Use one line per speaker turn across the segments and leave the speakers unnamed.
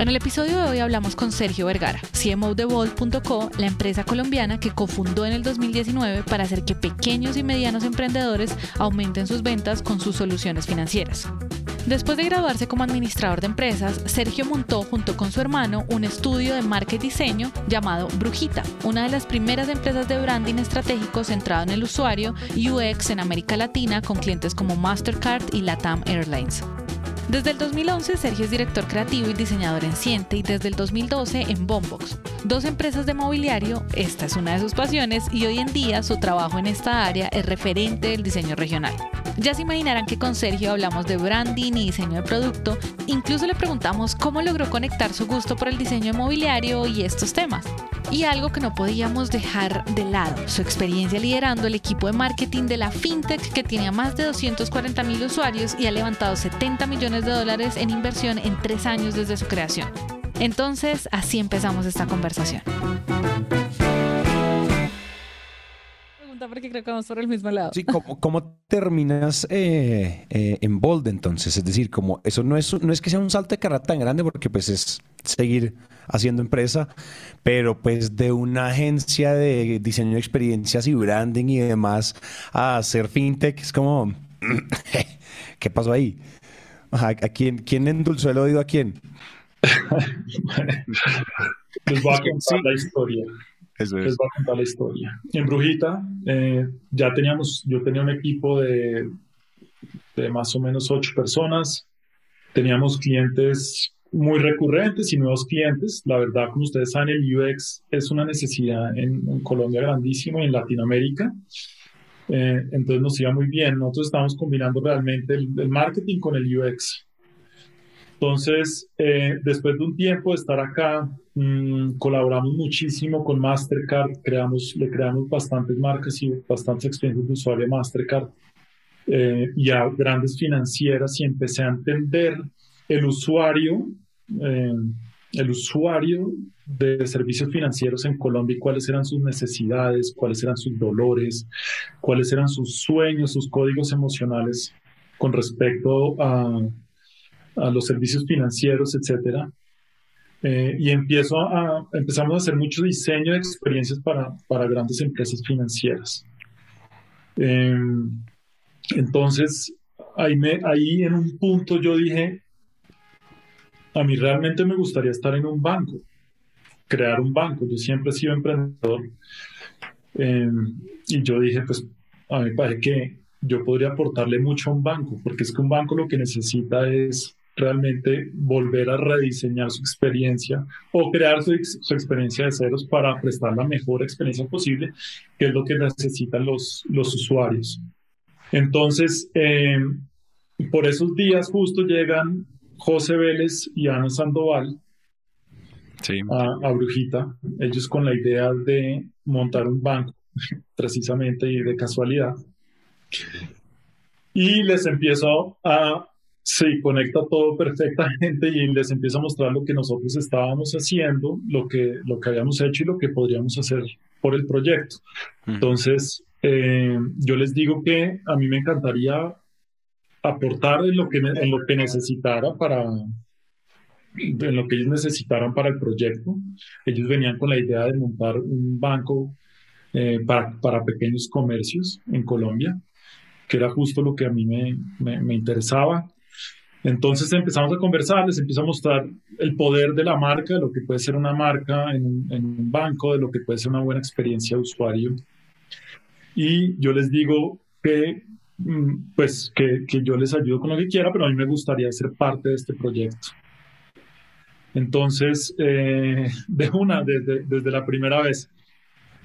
En el episodio de hoy hablamos con Sergio Vergara, CMO de la empresa colombiana que cofundó en el 2019 para hacer que pequeños y medianos emprendedores aumenten sus ventas con sus soluciones financieras. Después de graduarse como administrador de empresas, Sergio montó junto con su hermano un estudio de marketing diseño llamado Brujita, una de las primeras empresas de branding estratégico centrado en el usuario UX en América Latina con clientes como Mastercard y Latam Airlines. Desde el 2011, Sergio es director creativo y diseñador en Ciente y desde el 2012 en Bombox, dos empresas de mobiliario. Esta es una de sus pasiones y hoy en día su trabajo en esta área es referente del diseño regional. Ya se imaginarán que con Sergio hablamos de branding y diseño de producto. Incluso le preguntamos cómo logró conectar su gusto por el diseño de mobiliario y estos temas. Y algo que no podíamos dejar de lado, su experiencia liderando el equipo de marketing de la fintech que tiene a más de 240 mil usuarios y ha levantado 70 millones de dólares en inversión en tres años desde su creación. Entonces, así empezamos esta conversación. porque creo que vamos por el mismo lado.
Sí, ¿cómo, terminas eh, eh, en Bold entonces? Es decir, como eso no es, no es que sea un salto de carrera tan grande porque pues es seguir haciendo empresa, pero pues de una agencia de diseño de experiencias y branding y demás a hacer fintech es como, ¿qué pasó ahí? ¿A quién, quién endulzó el oído a quién?
Les voy a contar la historia. Les voy a contar la historia. En Brujita eh, ya teníamos, yo tenía un equipo de, de más o menos ocho personas. Teníamos clientes muy recurrentes y nuevos clientes. La verdad, como ustedes saben, el UX es una necesidad en, Colombia grandísima y en Latinoamérica. Eh, entonces nos iba muy bien. Nosotros estamos combinando realmente el, marketing con el UX. Entonces, eh, después de un tiempo de estar acá, mm, colaboramos muchísimo con Mastercard, creamos, le creamos bastantes marcas y bastantes experiencias de usuario de Mastercard eh, y a grandes financieras y empecé a entender el usuario, eh, el usuario de servicios financieros en Colombia y cuáles eran sus necesidades, cuáles eran sus dolores, cuáles eran sus sueños, sus códigos emocionales con respecto a, a los servicios financieros, etcétera. Eh, y empiezo empezamos a hacer mucho diseño de experiencias para, para grandes empresas financieras. Eh, entonces, ahí, ahí en un punto yo dije, a mí realmente me gustaría estar en un banco, crear un banco. Yo siempre he sido emprendedor. Em, y yo dije, pues a mí parece que yo podría aportarle mucho a un banco, porque es que un banco lo que necesita es realmente volver a rediseñar su experiencia o crear su, experiencia de ceros para prestar la mejor experiencia posible, que es lo que necesitan los, los usuarios. Entonces, em, por esos días justo llegan José Vélez y Ana Sandoval a, Brujita, ellos con la idea de montar un banco, precisamente y de casualidad. Y les empiezo a, sí, conecta todo perfectamente y les empiezo a mostrar lo que nosotros estábamos haciendo, lo que, lo que habíamos hecho y lo que podríamos hacer por el proyecto. Entonces, eh, yo les digo que a mí me encantaría aportar en lo que, en lo que necesitara para, en lo que ellos necesitaran para el proyecto. Ellos venían con la idea de montar un banco eh, para, para, pequeños comercios en Colombia, que era justo lo que a mí me, me, interesaba. Entonces empezamos a conversar, les empiezo a mostrar el poder de la marca, de lo que puede ser una marca en, en un banco, de lo que puede ser una buena experiencia de usuario. Y yo les digo que pues que, que, yo les ayudo con lo que quiera, pero a mí me gustaría ser parte de este proyecto. Entonces, eh, de una, desde, desde la primera vez,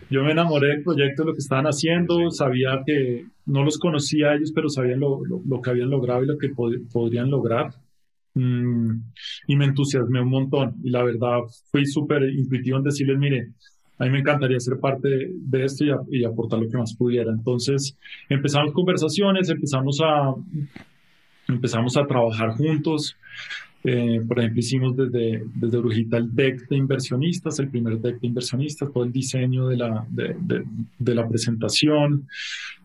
yo me enamoré del proyecto, lo que estaban haciendo, sabía que no los conocía a ellos, pero sabía lo, lo, que habían logrado y lo que podrían lograr. Mm, y me entusiasmé un montón. Y la verdad, fui súper intuitivo en decirles, mire, a mí me encantaría ser parte de, esto y, aportar lo que más pudiera. Entonces empezamos conversaciones, empezamos a, empezamos a trabajar juntos. Eh, por ejemplo, hicimos desde, desde Brujita el deck de inversionistas, el primer deck de inversionistas, todo el diseño de la, de, de, la presentación.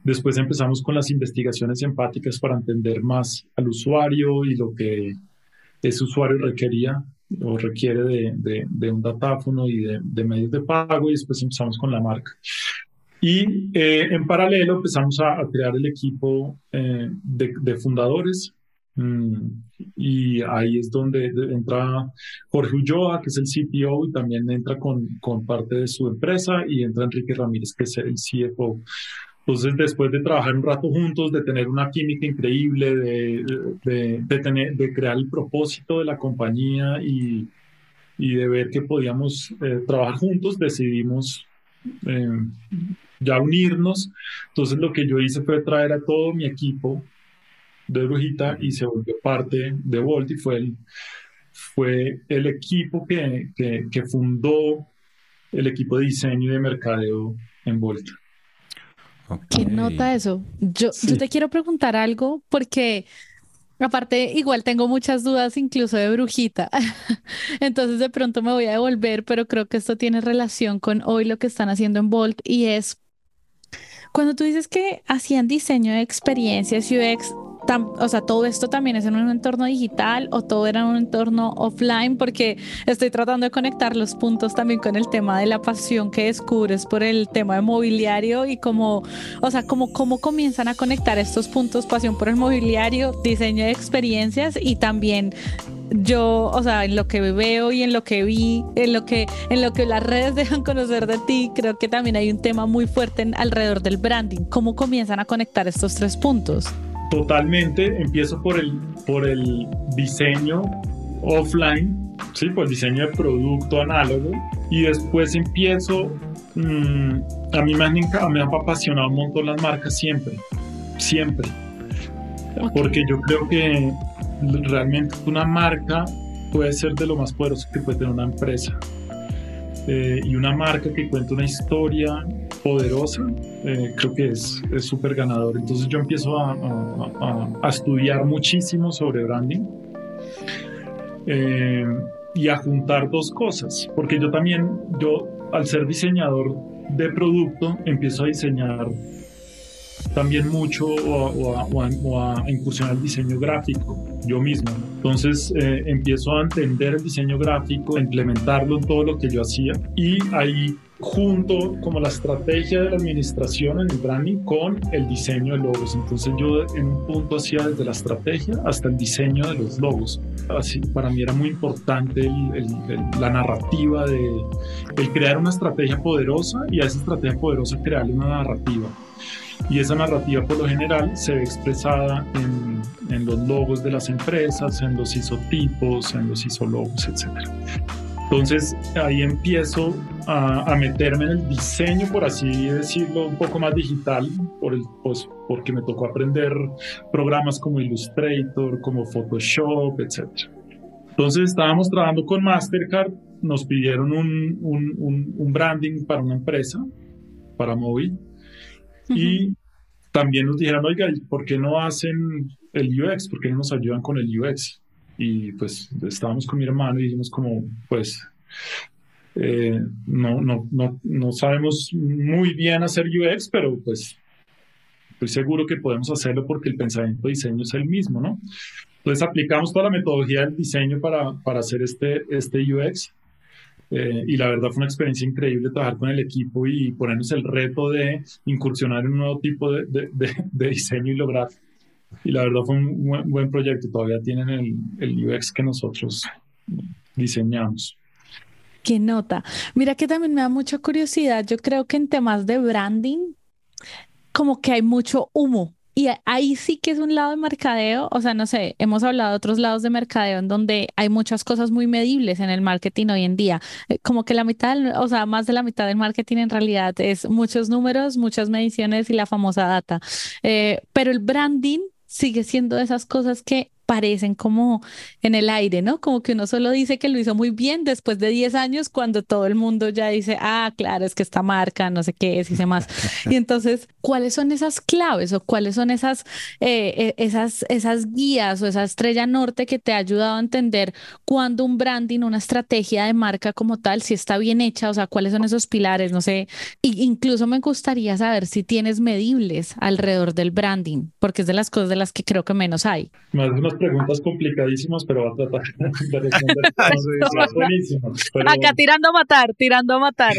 Después empezamos con las investigaciones empáticas para entender más al usuario y lo que ese usuario requería o requiere de, de, un datáfono y de, medios de pago y después empezamos con la marca. Y eh, en paralelo empezamos a, crear el equipo eh, de, fundadores mm, y ahí es donde entra Jorge Ulloa, que es el CTO y también entra con, con parte de su empresa y entra Enrique Ramírez, que es el CFO. Entonces, después de trabajar un rato juntos, de tener una química increíble, de, de, tener, de crear el propósito de la compañía y, de ver que podíamos eh, trabajar juntos, decidimos eh, ya unirnos. Entonces, lo que yo hice fue traer a todo mi equipo de Brujita y se volvió parte de Volt y fue el, fue el equipo que, que, que fundó el equipo de diseño y de mercadeo en Volt.
¿Quién nota eso? Yo, yo te quiero preguntar algo porque aparte igual tengo muchas dudas incluso de brujita. Entonces de pronto me voy a devolver, pero creo que esto tiene relación con hoy lo que están haciendo en Volt y es cuando tú dices que hacían diseño de experiencias UX, o sea, todo esto también es en un entorno digital o todo era en un entorno offline, porque estoy tratando de conectar los puntos también con el tema de la pasión que descubres por el tema de mobiliario y cómo, o sea, cómo, cómo comienzan a conectar estos puntos, pasión por el mobiliario, diseño de experiencias y también yo, o sea, en lo que veo y en lo que vi, en lo que, en lo que las redes dejan conocer de ti, creo que también hay un tema muy fuerte alrededor del branding. ¿Cómo comienzan a conectar estos tres puntos?
Totalmente, empiezo por el, por el diseño offline, ¿sí? por el diseño de producto análogo, y después empiezo, mm, a mí me han, me han apasionado un montón las marcas siempre, siempre, porque yo creo que realmente una marca puede ser de lo más poderoso que puede tener una empresa. Eh, y una marca que cuenta una historia poderosa, eh, creo que es súper ganador. Entonces yo empiezo a, estudiar muchísimo sobre branding eh, y a juntar dos cosas, porque yo también, yo al ser diseñador de producto, empiezo a diseñar también mucho o, a, incursionar el diseño gráfico yo mismo. Entonces eh, empiezo a entender el diseño gráfico, a implementarlo en todo lo que yo hacía y ahí junto como la estrategia de la administración en el branding con el diseño de logos. Entonces yo en un punto hacía desde la estrategia hasta el diseño de los logos. Así para mí era muy importante la narrativa de el crear una estrategia poderosa y a esa estrategia poderosa crearle una narrativa y esa narrativa por lo general se ve expresada en, en los logos de las empresas, en los isotipos, en los isologos, etc. Entonces ahí empiezo a, a, meterme en el diseño, por así decirlo, un poco más digital, por el, pues, porque me tocó aprender programas como Illustrator, como Photoshop, etc. Entonces estábamos trabajando con Mastercard, nos pidieron un, un, un branding para una empresa, para móvil, y también nos dijeron, oiga, ¿por qué no hacen el UX? ¿Por qué no nos ayudan con el UX? Y pues estábamos con mi hermano y dijimos como, pues, eh, no, no, no, no sabemos muy bien hacer UX, pero pues estoy seguro que podemos hacerlo porque el pensamiento de diseño es el mismo, ¿no? Entonces aplicamos toda la metodología del diseño para, para hacer este, este UX eh, y la verdad fue una experiencia increíble trabajar con el equipo y ponernos el reto de incursionar en un nuevo tipo de, de, diseño y lograr. Y la verdad fue un buen, proyecto. Todavía tienen el, el UX que nosotros diseñamos.
Qué nota. Mira que también me da mucha curiosidad. Yo creo que en temas de branding, como que hay mucho humo y ahí sí que es un lado de mercadeo, o sea, no sé, hemos hablado de otros lados de mercadeo en donde hay muchas cosas muy medibles en el marketing hoy en día, eh, como que la mitad, o sea, más de la mitad del marketing en realidad es muchos números, muchas mediciones y la famosa data, eh, pero el branding sigue siendo de esas cosas que parecen como en el aire, ¿no? Como que uno solo dice que lo hizo muy bien después de 10 años cuando todo el mundo ya dice, ah, claro, es que esta marca, no sé qué es y demás. Y entonces, ¿cuáles son esas claves o cuáles son esas, eh, eh, esas, esas guías o esa estrella norte que te ha ayudado a entender cuando un branding, una estrategia de marca como tal, si está bien hecha, o sea, cuáles son esos pilares, no sé, y incluso me gustaría saber si tienes medibles alrededor del branding, porque es de las cosas de las que creo que menos hay.
Haces unas preguntas complicadísimas, pero va a tratar de responder.
Acá tirando a matar, tirando a matar.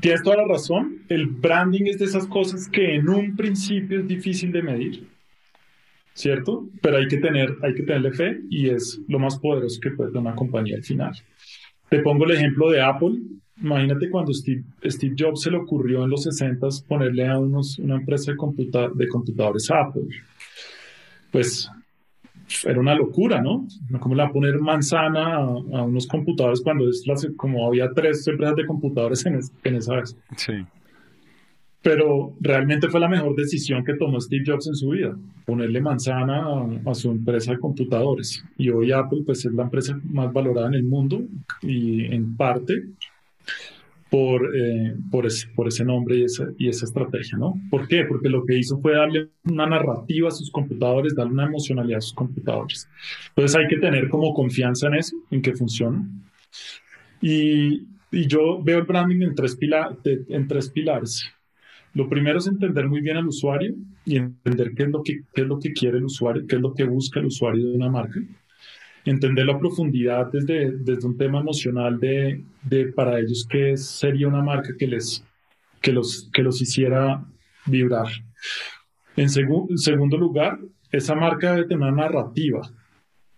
Tienes toda la razón. El branding es de esas cosas que en un principio es difícil de medir, ¿cierto? Pero hay que, tener, hay que tenerle fe y es lo más poderoso que puede tener una compañía al final. Te pongo el ejemplo de Apple. Imagínate cuando Steve, Steve Jobs se le ocurrió en los 60 ponerle a unos, una empresa de, computa de computadores Apple. Pues era una locura, ¿no? ¿Cómo le va a poner manzana a, unos computadores cuando es como había tres empresas de computadores en, en esa vez? Sí. Pero realmente fue la mejor decisión que tomó Steve Jobs en su vida, ponerle manzana a, su empresa de computadores. Y hoy Apple pues es la empresa más valorada en el mundo y en parte por, eh, por, ese, por ese nombre y esa, y esa estrategia, ¿no? ¿Por qué? Porque lo que hizo fue darle una narrativa a sus computadores, darle una emocionalidad a sus computadores. Entonces hay que tener como confianza en eso, en que funciona. Y, y yo veo el branding en tres, en tres pilares. Lo primero es entender muy bien al usuario y entender qué es lo que, qué es lo que quiere el usuario, qué es lo que busca el usuario de una marca entender la profundidad desde, desde un tema emocional de, de para ellos qué sería una marca que, les, que, los, que los hiciera vibrar. En segundo lugar, esa marca debe tener una narrativa.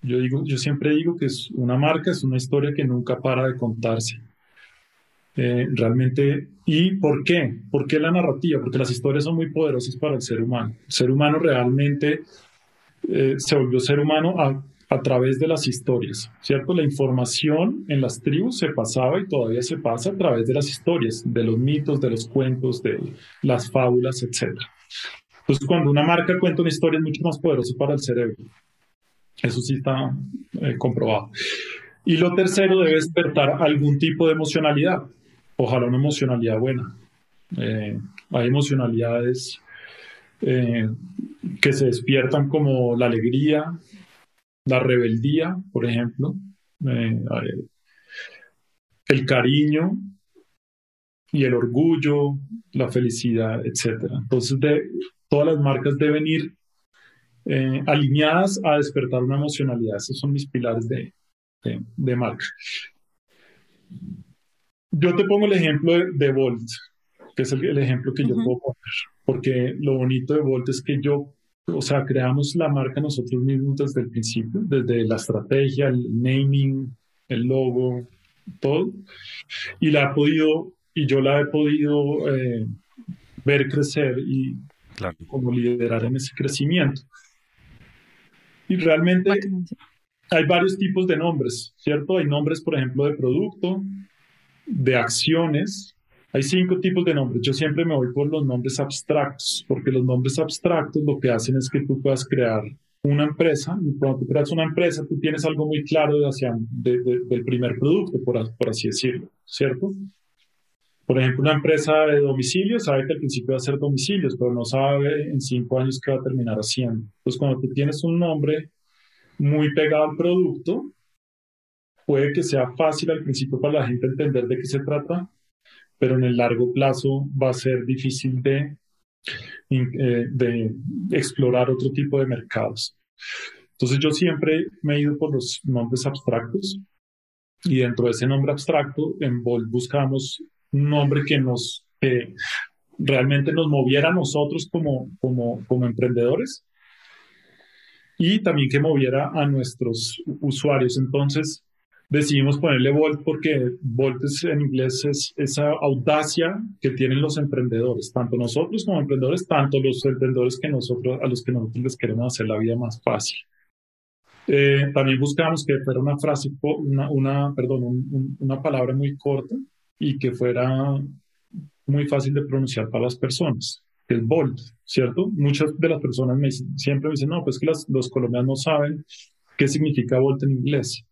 Yo, digo, yo siempre digo que es una marca es una historia que nunca para de contarse. Eh, realmente, ¿y por qué? ¿Por qué la narrativa? Porque las historias son muy poderosas para el ser humano. El ser humano realmente eh, se volvió ser humano a a través de las historias, ¿cierto? La información en las tribus se pasaba y todavía se pasa a través de las historias, de los mitos, de los cuentos, de las fábulas, etc. Entonces, cuando una marca cuenta una historia es mucho más poderoso para el cerebro. Eso sí está eh, comprobado. Y lo tercero debe despertar algún tipo de emocionalidad. Ojalá una emocionalidad buena. Eh, hay emocionalidades eh, que se despiertan como la alegría, la rebeldía, por ejemplo, eh, el cariño y el orgullo, la felicidad, etc. Entonces, todas las marcas deben ir eh, alineadas a despertar una emocionalidad. Esos son mis pilares de, de, marca. Yo te pongo el ejemplo de, de Volt, que es el, ejemplo que yo puedo poner, porque lo bonito de Volt es que yo o sea, creamos la marca nosotros mismos desde el principio, desde la estrategia, el naming, el logo, todo. Y la ha podido, y yo la he podido eh, ver crecer y como liderar en ese crecimiento. Y realmente hay varios tipos de nombres, ¿cierto? Hay nombres, por ejemplo, de producto, de acciones, hay cinco tipos de nombres. Yo siempre me voy por los nombres abstractos, porque los nombres abstractos lo que hacen es que tú puedas crear una empresa. Y cuando tú creas una empresa, tú tienes algo muy claro de hacia, del primer producto, por, por así decirlo, ¿cierto? Por ejemplo, una empresa de domicilio sabe que al principio va a ser domicilios, pero no sabe en cinco años qué va a terminar haciendo. Entonces, cuando tú tienes un nombre muy pegado al producto, puede que sea fácil al principio para la gente entender de qué se trata, pero en el largo plazo va a ser difícil de, eh, de explorar otro tipo de mercados. Entonces yo siempre me he ido por los nombres abstractos y dentro de ese nombre abstracto en Volt buscamos un nombre que nos realmente nos moviera a nosotros como, como, como emprendedores y también que moviera a nuestros usuarios. Entonces, decidimos ponerle Volt porque Volt en inglés es esa audacia que tienen los emprendedores, tanto nosotros como emprendedores, tanto los emprendedores que nosotros, a los que nosotros les queremos hacer la vida más fácil. Eh, también buscamos que fuera una frase, una, una perdón, una palabra muy corta y que fuera muy fácil de pronunciar para las personas. que es Bolt, ¿cierto? Muchas de las personas me siempre me dicen, no, pues que los colombianos no saben qué significa Bolt en inglés.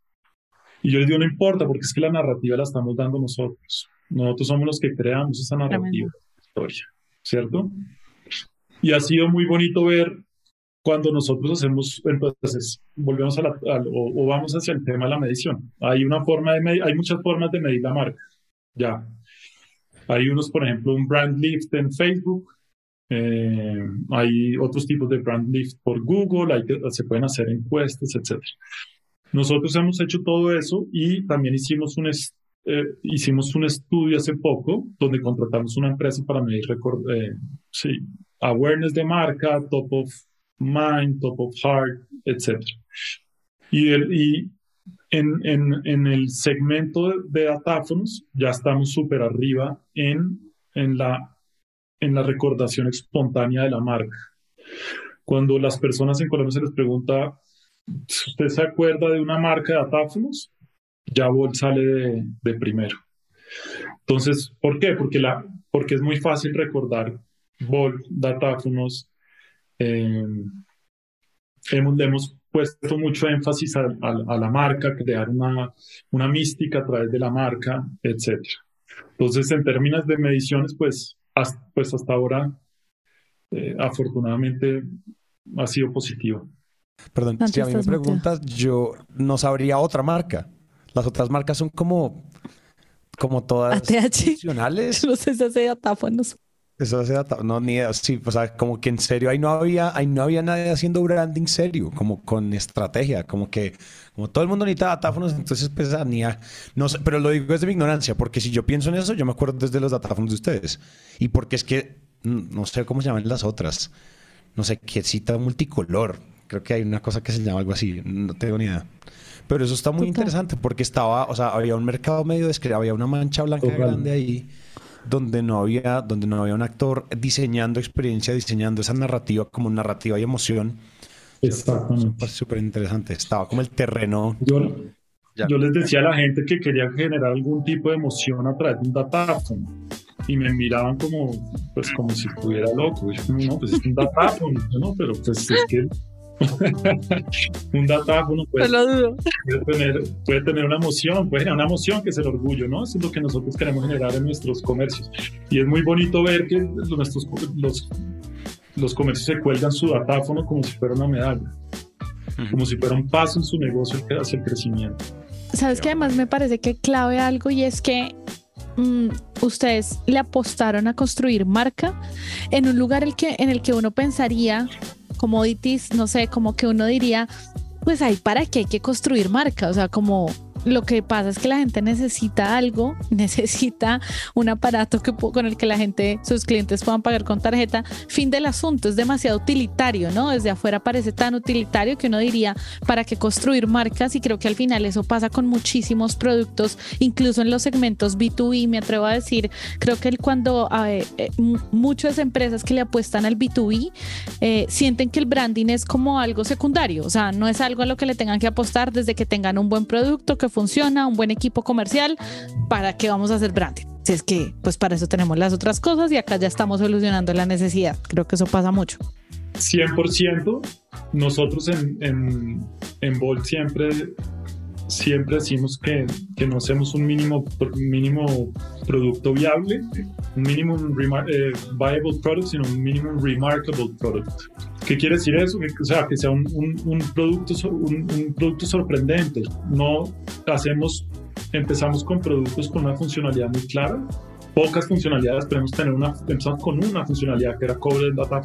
Y yo les digo, no importa, porque es que la narrativa la estamos dando nosotros. Nosotros somos los que creamos esa narrativa, historia, ¿cierto? Y ha sido muy bonito ver cuando nosotros hacemos, entonces volvemos a la, o, vamos hacia el tema de la medición. Hay una forma de hay muchas formas de medir la marca. Ya. Hay unos, por ejemplo, un brand lift en Facebook. Eh, hay otros tipos de brand lift por Google. Hay, se pueden hacer encuestas, etc. Nosotros hemos hecho todo eso y también hicimos un, eh, hicimos un estudio hace poco donde contratamos una empresa para medir eh, sí, awareness de marca, top of mind, top of heart, etc. Y, y en, en, en, el segmento de, datáfonos ya estamos súper arriba en, en, la, en la recordación espontánea de la marca. Cuando las personas en Colombia se les pregunta usted se acuerda de una marca de datáfonos, ya Volt sale de, primero. Entonces, ¿por qué? Porque, es muy fácil recordar Volt, datáfonos. Eh, hemos, le hemos puesto mucho énfasis a, la marca, crear una, mística a través de la marca, etc. Entonces, en términos de mediciones, pues hasta, pues hasta ahora, eh, afortunadamente, ha sido positivo.
Perdón, si a mí me preguntas, yo no sabría otra marca. Las otras marcas son como, como todas
tradicionales. No sé si hace datáfonos.
Eso hace datáfonos. No, ni sí, o sea, como que en serio ahí no había, ahí no había nadie haciendo branding serio, como con estrategia, como que, como todo el mundo necesita datáfonos, entonces pues ah, ni no sé, pero lo digo desde mi ignorancia, porque si yo pienso en eso, yo me acuerdo desde los datáfonos de ustedes. Y porque es que, mm, no sé cómo se llaman las otras, no sé, qué cita multicolor, Creo que hay una cosa que se llama algo así, no tengo ni idea. Pero eso está muy interesante porque estaba, o sea, había un mercado medio descreado, había una mancha blanca grande ahí donde no había donde no había un actor diseñando experiencia, diseñando esa narrativa como narrativa y emoción.
Exactamente.
Súper interesante. Estaba como el terreno.
Yo, les decía a la gente que quería generar algún tipo de emoción a través de un datáfono y me miraban como, pues, como si estuviera loco. Y yo, no, pues es un datáfono, ¿no? Pero pues es que un datáfono puede, tener, puede tener una emoción, puede generar una emoción que es el orgullo, ¿no? Eso es lo que nosotros queremos generar en nuestros comercios. Y es muy bonito ver que nuestros, los, los comercios se cuelgan su datáfono como si fuera una medalla, como si fuera un paso en su negocio hacia el crecimiento.
Sabes que además me parece que clave algo y es que mm, ustedes le apostaron a construir marca en un lugar el que, en el que uno pensaría commodities, no sé, como que uno diría, pues ahí para qué hay que construir marca, o sea, como lo que pasa es que la gente necesita algo, necesita un aparato que, con el que la gente, sus clientes puedan pagar con tarjeta. Fin del asunto, es demasiado utilitario, ¿no? Desde afuera parece tan utilitario que uno diría, ¿para qué construir marcas? Y creo que al final eso pasa con muchísimos productos, incluso en los segmentos B2B, me atrevo a decir, creo que cuando eh, muchas empresas que le apuestan al B2B eh, sienten que el branding es como algo secundario, o sea, no es algo a lo que le tengan que apostar desde que tengan un buen producto, que funciona, un buen equipo comercial, ¿para qué vamos a hacer branding? Si es que, pues para eso tenemos las otras cosas y acá ya estamos solucionando la necesidad. Creo que eso pasa mucho.
100%. Nosotros en, en, en Bolt siempre, siempre decimos que, que no hacemos un mínimo, mínimo producto viable, un mínimo eh, viable product, sino un mínimo remarkable product. ¿Qué quiere decir eso? Que, o sea, que sea un, un, producto, un, un, producto sorprendente. No hacemos, empezamos con productos con una funcionalidad muy clara, pocas funcionalidades, podemos tener una, empezamos con una funcionalidad que era cobre data,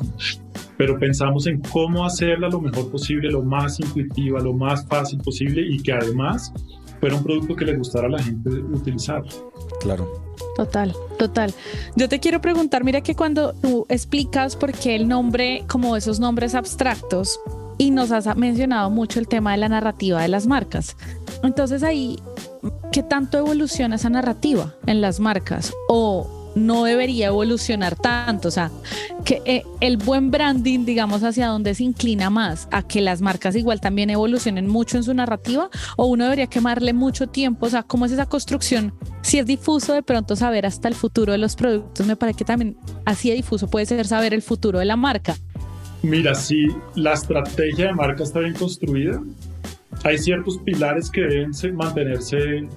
pero pensamos en cómo hacerla lo mejor posible, lo más intuitiva, lo más fácil posible y que además fuera un producto que le gustara a la gente utilizar.
Claro.
Total, total. Yo te quiero preguntar, mira que cuando tú explicas por qué el nombre, como esos nombres abstractos, y nos has mencionado mucho el tema de la narrativa de las marcas. Entonces ahí, ¿qué tanto evoluciona esa narrativa en las marcas? ¿O no debería evolucionar tanto. O sea, que eh, el buen branding, digamos, hacia dónde se inclina más, a que las marcas igual también evolucionen mucho en su narrativa, o uno debería quemarle mucho tiempo. O sea, ¿cómo es esa construcción? Si es difuso, de pronto saber hasta el futuro de los productos, me parece que también así de difuso puede ser saber el futuro de la marca.
Mira, si la estrategia de marca está bien construida, hay ciertos pilares que deben mantenerse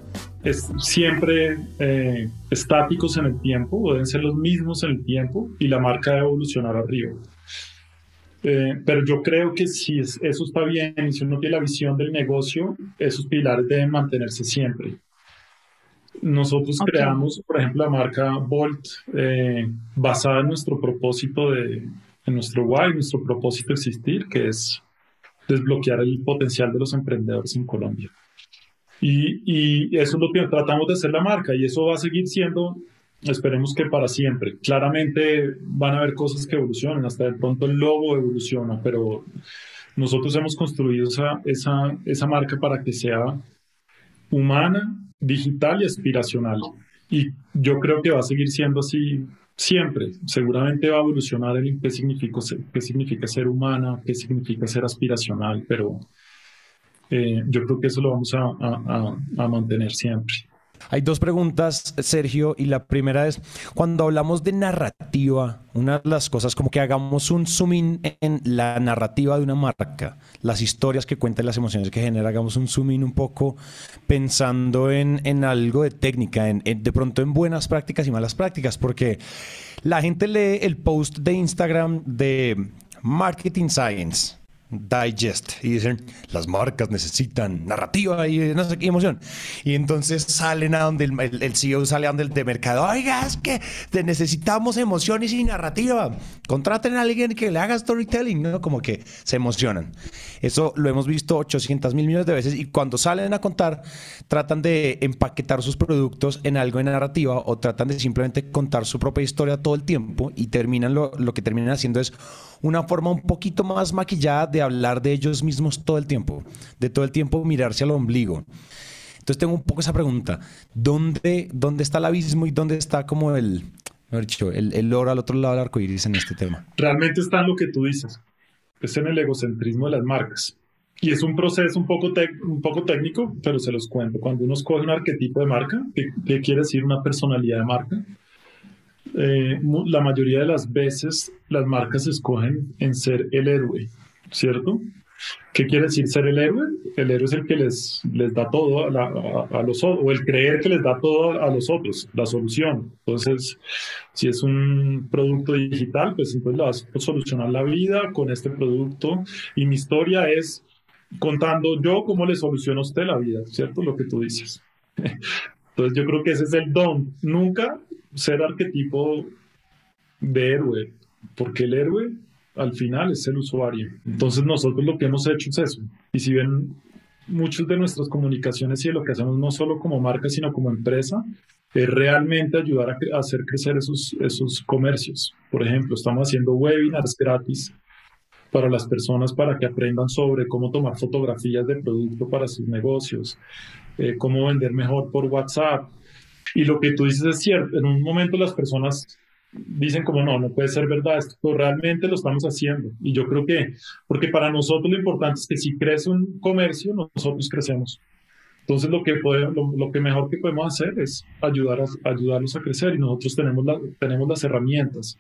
siempre eh, estáticos en el tiempo, deben ser los mismos en el tiempo y la marca debe evolucionar arriba. Eh, pero yo creo que si eso está bien y si uno tiene la visión del negocio, esos pilares deben mantenerse siempre. Nosotros creamos, por ejemplo, la marca Volt eh, basada en nuestro propósito de, en nuestro why, nuestro propósito existir, que es desbloquear el potencial de los emprendedores en Colombia. Y, y, eso es lo que tratamos de hacer la marca y eso va a seguir siendo, esperemos que para siempre. Claramente van a haber cosas que evolucionen, hasta de pronto el logo evoluciona, pero nosotros hemos construido esa, esa, esa marca para que sea humana, digital y aspiracional. Y yo creo que va a seguir siendo así siempre. Seguramente va a evolucionar en qué significa, qué significa ser humana, qué significa ser aspiracional, pero eh, yo creo que eso lo vamos a, mantener siempre.
Hay dos preguntas, Sergio, y la primera es, cuando hablamos de narrativa, una de las cosas como que hagamos un zoom in en la narrativa de una marca, las historias que cuentan, las emociones que genera, hagamos un zoom in un poco pensando en, algo de técnica, de pronto en buenas prácticas y malas prácticas, porque la gente lee el post de Instagram de Marketing Science Digest. Y dicen las marcas necesitan narrativa y no sé qué emoción. Y entonces salen a donde el, CEO sale a donde el de mercado oiga es que necesitamos emociones y narrativa. Contraten a alguien que le haga storytelling no como que se emocionan. Eso lo hemos visto 800 mil millones de veces y cuando salen a contar tratan de empaquetar sus productos en algo de narrativa o tratan de simplemente contar su propia historia todo el tiempo y terminan lo, lo que terminan haciendo es una forma un poquito más maquillada de hablar de ellos mismos todo el tiempo, de todo el tiempo mirarse al ombligo. Entonces tengo un poco esa pregunta, ¿dónde, dónde está el abismo y dónde está como el, el, el oro al otro lado del arco iris en este tema?
Realmente está en lo que tú dices, es en el egocentrismo de las marcas. Y es un proceso un poco, un poco técnico, pero se los cuento. Cuando uno escoge un arquetipo de marca, qué quiere decir una personalidad de marca? Eh, la mayoría de las veces las marcas escogen en ser el héroe, ¿cierto? ¿Qué quiere decir ser el héroe? El héroe es el que les, les da todo a, los otros, o el creer que les da todo a los otros, la solución. Entonces, si es un producto digital, pues entonces le vas a solucionar la vida con este producto. Y mi historia es contando yo cómo le soluciono a usted la vida, ¿cierto? Lo que tú dices. Entonces yo creo que ese es el don. Nunca ser arquetipo de héroe, porque el héroe al final es el usuario. Entonces nosotros lo que hemos hecho es eso. Y si ven muchas de nuestras comunicaciones y de lo que hacemos no solo como marca, sino como empresa, es realmente ayudar a, hacer crecer esos, esos comercios. Por ejemplo, estamos haciendo webinars gratis para las personas para que aprendan sobre cómo tomar fotografías de producto para sus negocios, eh, cómo vender mejor por WhatsApp, y lo que tú dices es cierto, en un momento las personas dicen como no, no puede ser verdad, esto pero realmente lo estamos haciendo. Y yo creo que, porque para nosotros lo importante es que si crece un comercio, nosotros crecemos. Entonces lo que, podemos, lo, que mejor que podemos hacer es ayudar a, ayudarlos a crecer. Y nosotros tenemos, la, tenemos las herramientas.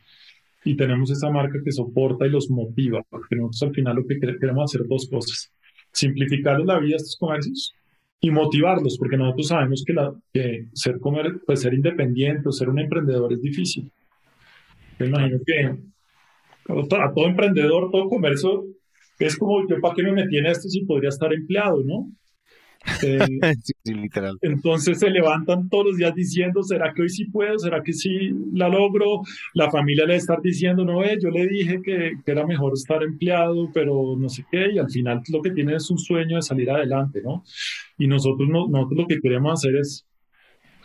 Y tenemos esa marca que soporta y los motiva, porque nosotros al final lo que queremos hacer dos cosas, simplificar la vida a estos comercios y motivarlos, porque nosotros sabemos que, la, que ser, comer, pues ser independiente o ser un emprendedor es difícil. Me imagino que a todo emprendedor, todo comercio, es como yo para qué me metí en esto si podría estar empleado, ¿no? Eh, literal. Entonces se levantan todos los días diciendo, ¿será que hoy sí puedo? ¿Será que sí la logro? La familia le está diciendo, no, eh, yo le dije que, que, era mejor estar empleado, pero no sé qué, y al final lo que tiene es un sueño de salir adelante, ¿no? Y nosotros, no, nosotros lo que queremos hacer es,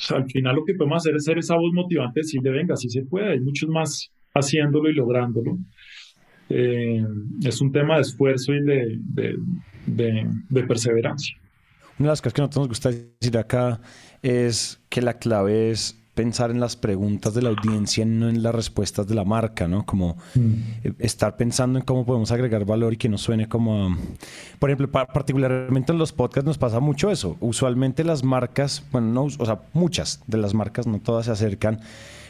al final lo que podemos hacer es ser esa voz motivante, decirle, venga, sí se puede, hay muchos más haciéndolo y lográndolo. Eh, es un tema de esfuerzo y de, de, de, de perseverancia.
Una de las cosas que nosotros nos gusta decir acá es que la clave es pensar en las preguntas de la audiencia, no en las respuestas de la marca, ¿no? Como mm. eh, estar pensando en cómo podemos agregar valor y que no suene como... Por ejemplo, particularmente en los podcasts nos pasa mucho eso. Usualmente las marcas, bueno, no, o sea, muchas de las marcas, no todas se acercan.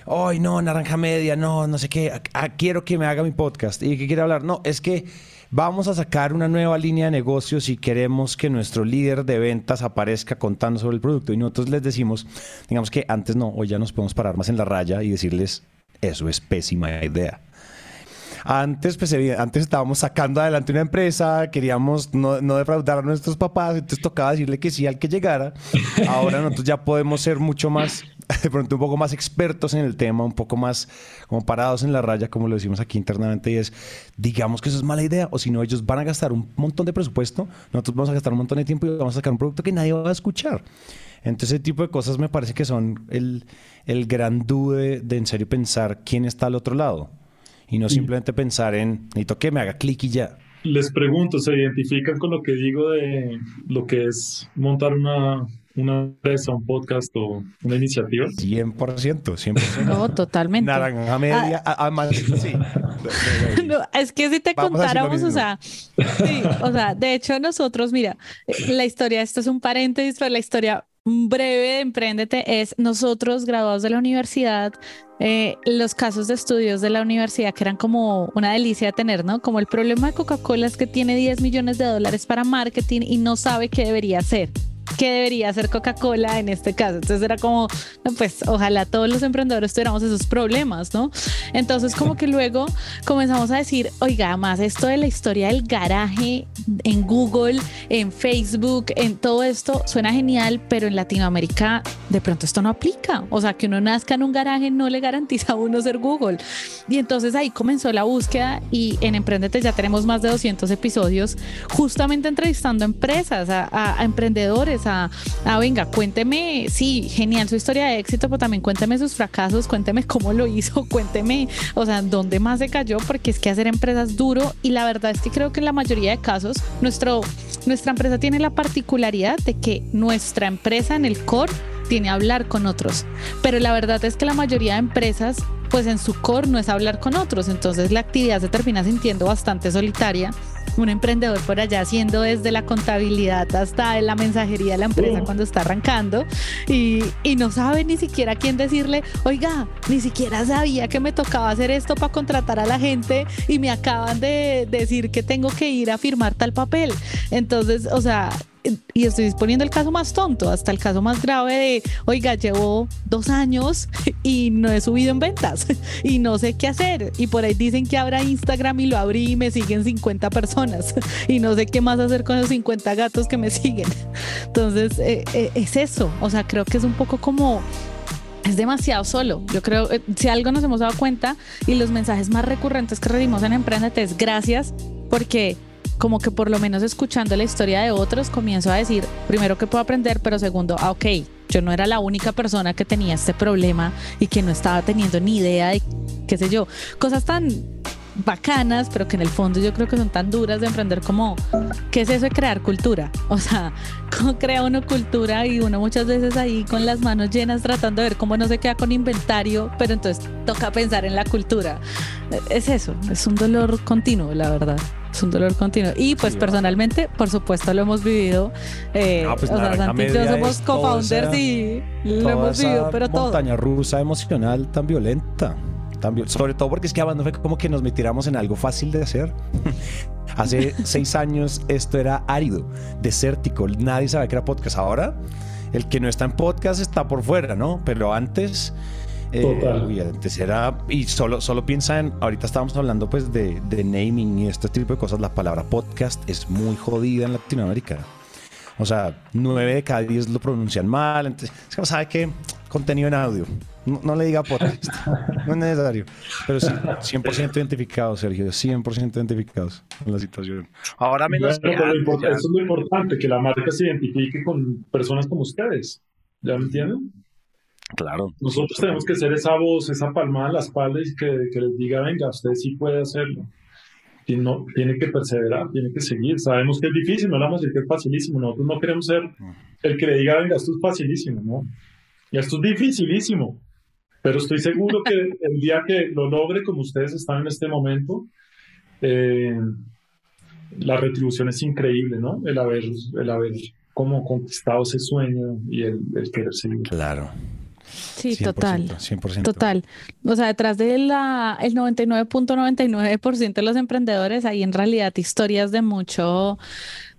Ay, no, naranja media, no, no sé qué, quiero que me haga mi podcast. ¿Y qué quiere hablar? No, es que vamos a sacar una nueva línea de negocios y queremos que nuestro líder de ventas aparezca contando sobre el producto. Y nosotros les decimos, digamos que antes no, hoy ya nos podemos parar más en la raya y decirles, eso es pésima idea. Antes, pues, antes estábamos sacando adelante una empresa, queríamos no, no, defraudar a nuestros papás, entonces tocaba decirle que sí al que llegara. Ahora nosotros ya podemos ser mucho más de pronto un poco más expertos en el tema, un poco más como parados en la raya, como lo decimos aquí internamente, y es, digamos que eso es mala idea, o si no, ellos van a gastar un montón de presupuesto, nosotros vamos a gastar un montón de tiempo y vamos a sacar un producto que nadie va a escuchar. Entonces, ese tipo de cosas me parece que son el, el gran dude de en serio pensar quién está al otro lado y no simplemente pensar en, necesito que me haga clic y ya.
Les pregunto, ¿se identifican con lo que digo de lo que es montar una, una empresa, un podcast o una iniciativa? 100%,
100%.
No, totalmente.
Naranja media, ah. además, sí.
No, es que si te contáramos, o sea, sí, o sea, de hecho nosotros, mira, la historia, esto es un paréntesis, pero la historia breve de Emprendete es nosotros graduados de la universidad, eh, los casos de estudios de la universidad que eran como una delicia de tener, ¿no? Como el problema de Coca-Cola es que tiene 10 millones de dólares para marketing y no sabe qué debería hacer qué debería hacer Coca-Cola en este caso. Entonces era como, pues ojalá todos los emprendedores tuviéramos esos problemas, ¿no? Entonces como que luego comenzamos a decir, oiga, más esto de la historia del garaje en Google, en Facebook, en todo esto suena genial, pero en Latinoamérica de pronto esto no aplica. O sea, que uno nazca en un garaje no le garantiza a uno ser Google. Y entonces ahí comenzó la búsqueda y en Emprendete ya tenemos más de 200 episodios justamente entrevistando empresas, a emprendedores, a, venga, cuénteme, sí, genial su historia de éxito, pero también cuénteme sus fracasos, cuénteme cómo lo hizo, cuénteme, o sea, dónde más se cayó, porque es que hacer empresas duro y la verdad es que creo que en la mayoría de casos nuestro, nuestra empresa tiene la particularidad de que nuestra empresa en el core tiene a hablar con otros, pero la verdad es que la mayoría de empresas pues en su core no es hablar con otros, entonces la actividad se termina sintiendo bastante solitaria un emprendedor por allá haciendo desde la contabilidad hasta la mensajería de la empresa cuando está arrancando y, y no sabe ni siquiera quién decirle, oiga, ni siquiera sabía que me tocaba hacer esto para contratar a la gente y me acaban de decir que tengo que ir a firmar tal papel. Entonces, o sea, y estoy poniendo el caso más tonto, hasta el caso más grave de, oiga, llevo dos años y no he subido en ventas y no sé qué hacer. Y por ahí dicen que abra Instagram y lo abrí y me siguen 50 personas y no sé qué más hacer con los 50 gatos que me siguen. Entonces, eh, eh, es eso. O sea, creo que es un poco como es demasiado solo. Yo creo, eh, si algo nos hemos dado cuenta y los mensajes más recurrentes que recibimos en Emprendete es gracias porque como que por lo menos escuchando la historia de otros, comienzo a decir, primero que puedo aprender, pero segundo, ah, ok, yo no era la única persona que tenía este problema y que no estaba teniendo ni idea de, qué sé yo, cosas tan bacanas, pero que en el fondo yo creo que son tan duras de emprender como, ¿qué es eso de crear cultura? O sea, ¿cómo crea uno cultura y uno muchas veces ahí con las manos llenas tratando de ver cómo no se queda con inventario, pero entonces toca pensar en la cultura? Es eso, es un dolor continuo, la verdad es un dolor continuo. Y pues personalmente, por supuesto, lo hemos vivido. Eh, pues, o sea, Santi y yo somos co-founders y lo hemos vivido, pero todo.
Montaña rusa emocional tan violenta. Tan sobre todo porque es que fue como que nos metiéramos en algo fácil de hacer. Hace seis años esto era árido, desértico, nadie sabía que era podcast. Ahora, el que no está en podcast está por fuera, ¿no? Pero antes eh, y solo, solo piensa en, ahorita estábamos hablando pues de, de, naming y este tipo de cosas, la palabra podcast es muy jodida en Latinoamérica. O sea, nueve de cada diez lo pronuncian mal, entonces, ¿sabe qué? Contenido en audio. No, le diga podcast, no es necesario. Pero sí, 100% identificados, Sergio, 100% identificados en la situación.
Ahora menos. eso es lo importante, que la marca se identifique con personas como ustedes. ¿Ya me entienden?
Claro.
Nosotros tenemos que ser esa voz, esa palmada en la espalda y que, que les diga, venga, usted sí puede hacerlo. Tiene, no, tiene que perseverar, tiene que seguir. Sabemos que es difícil, no a decir que es facilísimo. Nosotros no queremos ser el que le diga, venga, esto es facilísimo, ¿no? Y esto es dificilísimo. Pero estoy seguro que el día que lo logre, como ustedes están en este momento, eh, la retribución es increíble, ¿no? El haber, el haber como conquistado ese sueño y el, el querer seguir.
Claro.
Sí, total. 100%. Total. O sea, detrás del 99.99% de los emprendedores hay en realidad historias de mucho,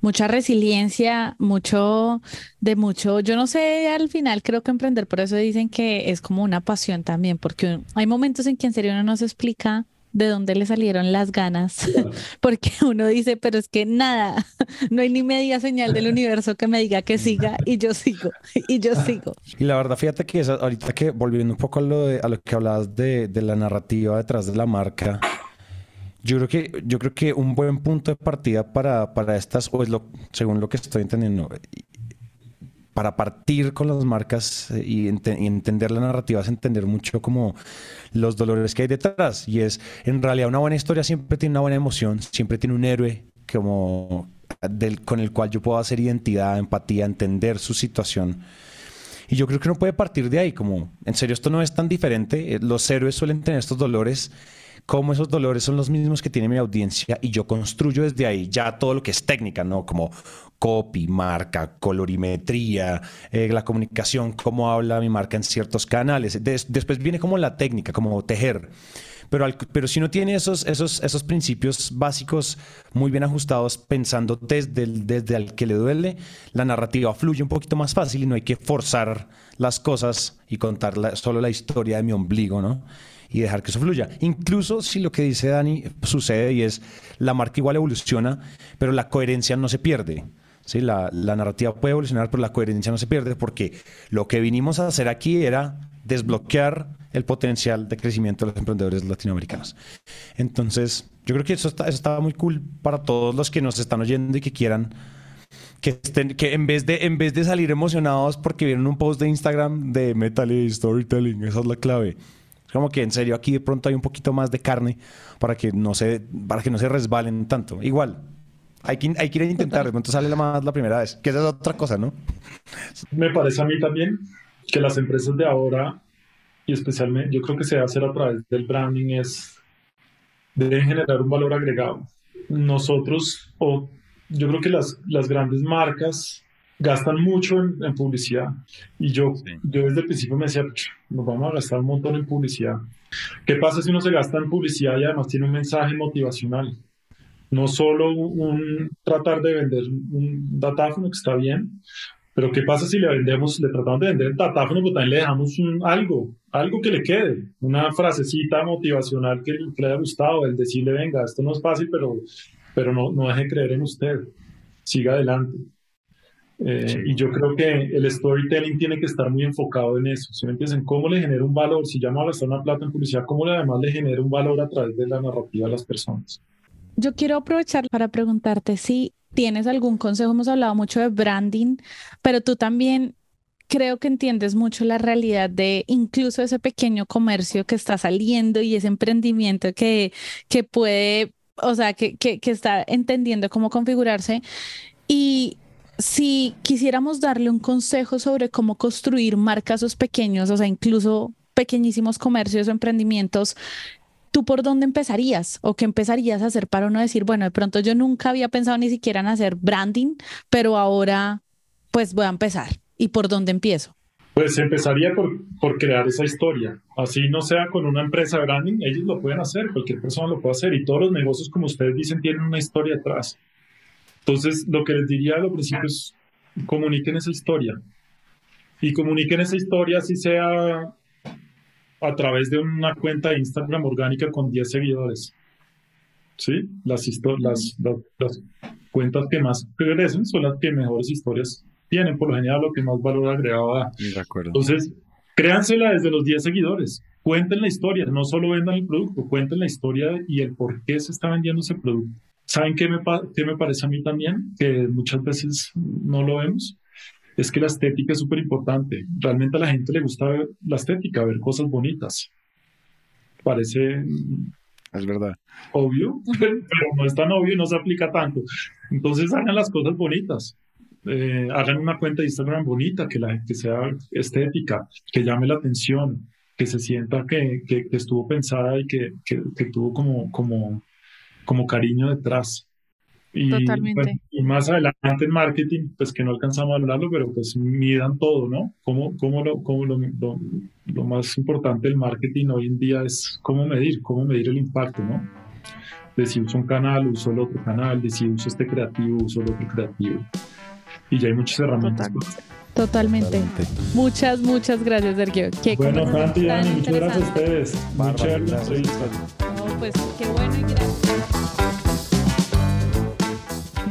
mucha resiliencia, mucho, de mucho, yo no sé, al final creo que emprender, por eso dicen que es como una pasión también, porque hay momentos en que en serio uno no se explica de dónde le salieron las ganas, porque uno dice, pero es que nada, no hay ni media señal del universo que me diga que siga y yo sigo, y yo sigo.
Y la verdad, fíjate que ahorita que volviendo un poco a lo, a lo que hablabas de, de la narrativa detrás de la marca, yo creo que, yo creo que un buen punto de partida para, para estas, o es lo, según lo que estoy entendiendo, para partir con las marcas eh, y, entender la narrativa es entender mucho como los dolores que hay detrás. Y es, en realidad, una buena historia siempre tiene una buena emoción, siempre tiene un héroe como con el cual yo puedo hacer identidad, empatía, entender su situación. Y yo creo que uno puede partir de ahí, como, en serio, esto no es tan diferente. Eh, los héroes suelen tener estos dolores cómo esos dolores son los mismos que tiene mi audiencia y yo construyo desde ahí ya todo lo que es técnica, ¿no? Como copy, marca, colorimetría, eh, la comunicación, cómo habla mi marca en ciertos canales. después viene como la técnica, como tejer. Pero, pero si no tiene esos, esos, esos principios básicos muy bien ajustados, pensando desde el, desde al que le duele, la narrativa fluye un poquito más fácil y no hay que forzar las cosas y contar solo la historia de mi ombligo, ¿no? Y dejar que eso fluya. Incluso si lo que dice Dani sucede y es la marca igual evoluciona, pero la coherencia no se pierde. ¿sí? La, la narrativa puede evolucionar, pero la coherencia no se pierde porque lo que vinimos a hacer aquí era desbloquear el potencial de crecimiento de los emprendedores latinoamericanos. Entonces, yo creo que eso está, eso está muy cool para todos los que nos están oyendo y que quieran que, estén, que en, vez de, en vez de salir emocionados porque vieron un post de Instagram de Metal y Storytelling, esa es la clave. Es como que en serio aquí de pronto hay un poquito más de carne para que no se, para que no se resbalen tanto. Igual, hay que, hay que ir a intentar, de pronto sale la más la primera vez, que esa es otra cosa, ¿no?
Me parece a mí también que las empresas de ahora, y especialmente yo creo que se debe hacer a través del branding, es deben generar un valor agregado. Nosotros, o yo creo que las, las grandes marcas gastan mucho en, publicidad. Y yo, yo desde el principio me decía, nos vamos a gastar un montón en publicidad. ¿Qué pasa si uno se gasta en publicidad y además tiene un mensaje motivacional? No solo un, tratar de vender un datáfono que está bien, pero ¿qué pasa si le vendemos, le tratamos de vender el datáfono, pero también le dejamos un, algo, algo que le quede, una frasecita motivacional que, le haya gustado, el decirle, venga, esto no es fácil, pero, pero no, no deje creer en usted, siga adelante. Eh, y yo creo que el storytelling tiene que estar muy enfocado en eso. Si me entienden, cómo le genera un valor, si ya no a gastar una plata en publicidad, cómo le además le genera un valor a través de la narrativa a las personas.
Yo quiero aprovechar para preguntarte si tienes algún consejo. Hemos hablado mucho de branding, pero tú también creo que entiendes mucho la realidad de incluso ese pequeño comercio que está saliendo y ese emprendimiento que, que puede, o sea, que, que, que está entendiendo cómo configurarse. Y si quisiéramos darle un consejo sobre cómo construir marcas pequeños, o sea, incluso pequeñísimos comercios o emprendimientos, ¿tú por dónde empezarías? ¿O qué empezarías a hacer para no decir, bueno, de pronto yo nunca había pensado ni siquiera en hacer branding, pero ahora pues voy a empezar? ¿Y por dónde empiezo?
Pues empezaría por, por crear esa historia. Así no sea con una empresa branding, ellos lo pueden hacer, cualquier persona lo puede hacer y todos los negocios, como ustedes dicen, tienen una historia atrás. Entonces, lo que les diría a lo principio es comuniquen esa historia. Y comuniquen esa historia, si sea a través de una cuenta de Instagram orgánica con 10 seguidores. ¿Sí? Las, las, las, cuentas que más crecen son las que mejores historias tienen, por lo general, lo que más valor agregado da.
De acuerdo.
Entonces, créansela desde los 10 seguidores. Cuenten la historia, no solo vendan el producto, cuenten la historia y el por qué se está vendiendo ese producto. ¿Saben qué me, qué me parece a mí también? Que muchas veces no lo vemos. Es que la estética es súper importante. Realmente a la gente le gusta ver la estética, ver cosas bonitas. Parece...
Es verdad.
Obvio, pero no es tan obvio y no se aplica tanto. Entonces hagan las cosas bonitas. Eh, hagan una cuenta de Instagram bonita, que la gente sea estética, que llame la atención. que se sienta que, que, estuvo pensada y que, que, tuvo como, como, como cariño detrás. Y,
Totalmente.
y más adelante en marketing, pues que no alcanzamos a hablarlo, pero pues midan todo, ¿no? Cómo, cómo, lo, cómo lo, lo, más importante del marketing hoy en día es cómo medir, cómo medir el impacto, ¿no? De si uso un canal, uso el otro canal, de si uso este creativo, uso el otro creativo. Y ya hay muchas herramientas.
Totalmente. Muchas, muchas gracias, Sergio.
Qué bueno, Santi, Dani, muchas gracias a ustedes. Muchas gracias.
Pues qué bueno y gracias.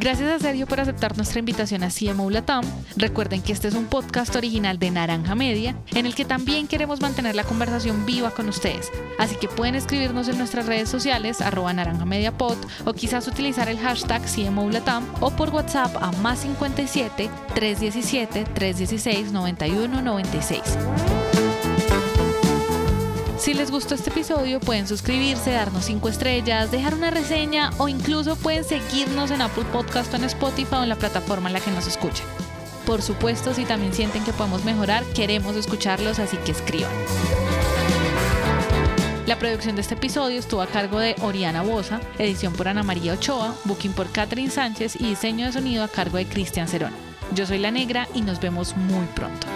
A Sergio por aceptar nuestra invitación a CMO Latam. Recuerden que este es un podcast original de Naranja Media, en el que también queremos mantener la conversación viva con ustedes. Así que pueden escribirnos en nuestras redes sociales, arroba naranjamediapod, o quizás utilizar el hashtag CMO Latam, o por WhatsApp a más 57 317 316 9196. Si les gustó este episodio, pueden suscribirse, darnos 5 estrellas, dejar una reseña o incluso pueden seguirnos en Apple Podcast o en Spotify o en la plataforma en la que nos escuchen. Por supuesto, si también sienten que podemos mejorar, queremos escucharlos, así que escriban. La producción de este episodio estuvo a cargo de Oriana Bosa, edición por Ana María Ochoa, booking por Catherine Sánchez y diseño de sonido a cargo de Cristian Cerón. Yo soy La Negra y nos vemos muy pronto.